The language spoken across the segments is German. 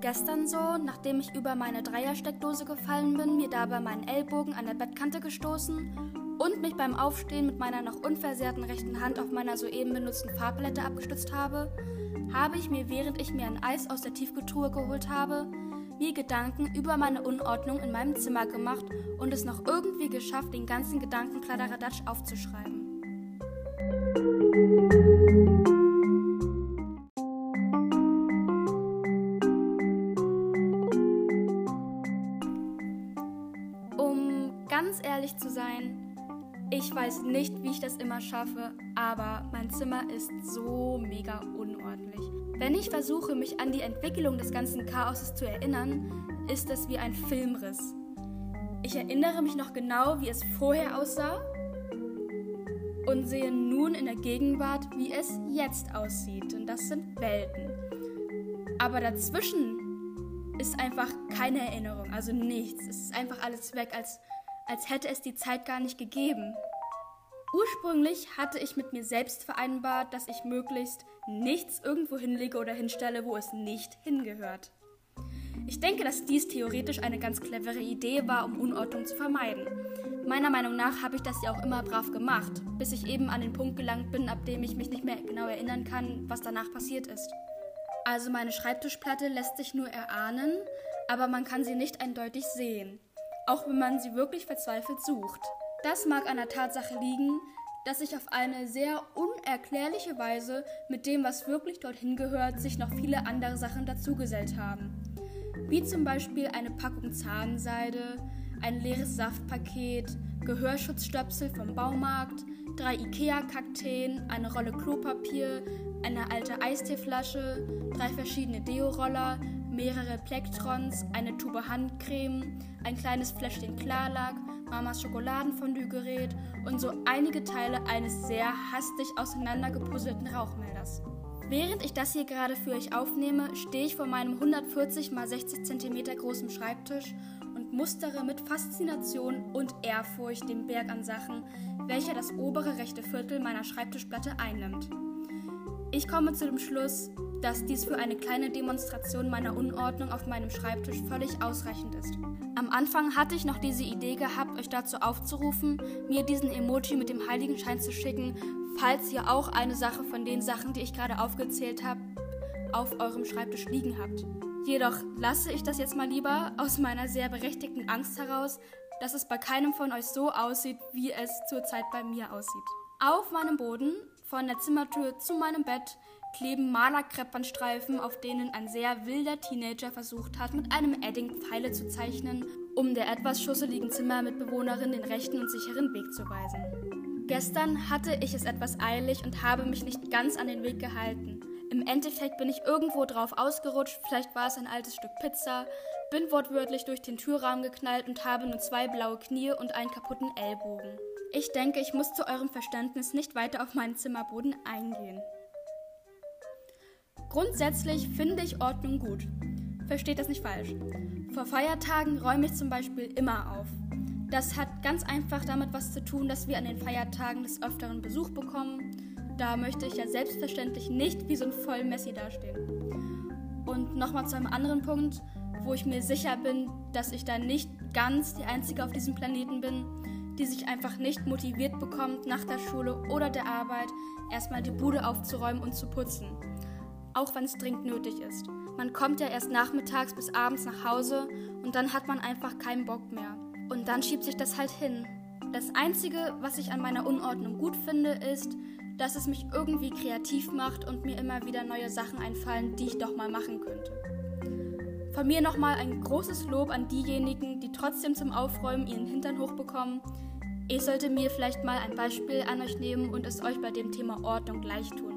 gestern so, nachdem ich über meine Dreiersteckdose gefallen bin, mir dabei meinen Ellbogen an der Bettkante gestoßen und mich beim Aufstehen mit meiner noch unversehrten rechten Hand auf meiner soeben benutzten Farbpalette abgestützt habe, habe ich mir, während ich mir ein Eis aus der Tiefkühltruhe geholt habe, mir Gedanken über meine Unordnung in meinem Zimmer gemacht und es noch irgendwie geschafft, den ganzen Gedankenkladderadatsch aufzuschreiben. Ganz ehrlich zu sein, ich weiß nicht, wie ich das immer schaffe, aber mein Zimmer ist so mega unordentlich. Wenn ich versuche, mich an die Entwicklung des ganzen Chaoses zu erinnern, ist es wie ein Filmriss. Ich erinnere mich noch genau, wie es vorher aussah und sehe nun in der Gegenwart, wie es jetzt aussieht. Und das sind Welten. Aber dazwischen ist einfach keine Erinnerung, also nichts. Es ist einfach alles weg, als, als hätte es die Zeit gar nicht gegeben. Ursprünglich hatte ich mit mir selbst vereinbart, dass ich möglichst nichts irgendwo hinlege oder hinstelle, wo es nicht hingehört. Ich denke, dass dies theoretisch eine ganz clevere Idee war, um Unordnung zu vermeiden. Meiner Meinung nach habe ich das ja auch immer brav gemacht, bis ich eben an den Punkt gelangt bin, ab dem ich mich nicht mehr genau erinnern kann, was danach passiert ist. Also meine Schreibtischplatte lässt sich nur erahnen, aber man kann sie nicht eindeutig sehen, auch wenn man sie wirklich verzweifelt sucht. Das mag an der Tatsache liegen, dass sich auf eine sehr unerklärliche Weise mit dem, was wirklich dorthin gehört, sich noch viele andere Sachen dazugesellt haben. Wie zum Beispiel eine Packung Zahnseide, ein leeres Saftpaket, Gehörschutzstöpsel vom Baumarkt, drei Ikea-Kakteen, eine Rolle Klopapier, eine alte Eisteeflasche, drei verschiedene Deo-Roller, mehrere Plektrons, eine Tube Handcreme, ein kleines Fläschchen Klarlack, Mamas Schokoladenfondue-Gerät und so einige Teile eines sehr hastig auseinandergepuzzelten Rauchmelders. Während ich das hier gerade für euch aufnehme, stehe ich vor meinem 140 x 60 cm großen Schreibtisch und mustere mit Faszination und Ehrfurcht den Berg an Sachen, welcher das obere rechte Viertel meiner Schreibtischplatte einnimmt. Ich komme zu dem Schluss, dass dies für eine kleine Demonstration meiner Unordnung auf meinem Schreibtisch völlig ausreichend ist. Am Anfang hatte ich noch diese Idee gehabt, euch dazu aufzurufen, mir diesen Emoji mit dem Heiligenschein zu schicken, falls ihr auch eine Sache von den Sachen, die ich gerade aufgezählt habe, auf eurem Schreibtisch liegen habt. Jedoch lasse ich das jetzt mal lieber aus meiner sehr berechtigten Angst heraus, dass es bei keinem von euch so aussieht, wie es zurzeit bei mir aussieht. Auf meinem Boden, von der Zimmertür zu meinem Bett, kleben Malerkreppernstreifen, auf denen ein sehr wilder Teenager versucht hat, mit einem Edding Pfeile zu zeichnen, um der etwas schusseligen Zimmermitbewohnerin den rechten und sicheren Weg zu weisen. Gestern hatte ich es etwas eilig und habe mich nicht ganz an den Weg gehalten. Im Endeffekt bin ich irgendwo drauf ausgerutscht, vielleicht war es ein altes Stück Pizza, bin wortwörtlich durch den Türrahmen geknallt und habe nur zwei blaue Knie und einen kaputten Ellbogen. Ich denke, ich muss zu eurem Verständnis nicht weiter auf meinen Zimmerboden eingehen. Grundsätzlich finde ich Ordnung gut. Versteht das nicht falsch. Vor Feiertagen räume ich zum Beispiel immer auf. Das hat ganz einfach damit was zu tun, dass wir an den Feiertagen des Öfteren Besuch bekommen. Da möchte ich ja selbstverständlich nicht wie so ein Vollmessi dastehen. Und nochmal zu einem anderen Punkt, wo ich mir sicher bin, dass ich da nicht ganz die Einzige auf diesem Planeten bin, die sich einfach nicht motiviert bekommt, nach der Schule oder der Arbeit erstmal die Bude aufzuräumen und zu putzen auch wenn es dringend nötig ist. Man kommt ja erst nachmittags bis abends nach Hause und dann hat man einfach keinen Bock mehr. Und dann schiebt sich das halt hin. Das Einzige, was ich an meiner Unordnung gut finde, ist, dass es mich irgendwie kreativ macht und mir immer wieder neue Sachen einfallen, die ich doch mal machen könnte. Von mir nochmal ein großes Lob an diejenigen, die trotzdem zum Aufräumen ihren Hintern hochbekommen. Ich sollte mir vielleicht mal ein Beispiel an euch nehmen und es euch bei dem Thema Ordnung gleich tun.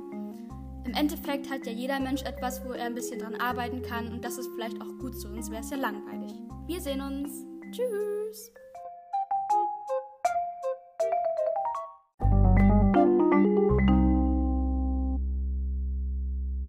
Im Endeffekt hat ja jeder Mensch etwas, wo er ein bisschen dran arbeiten kann und das ist vielleicht auch gut so, sonst wäre es ja langweilig. Wir sehen uns. Tschüss.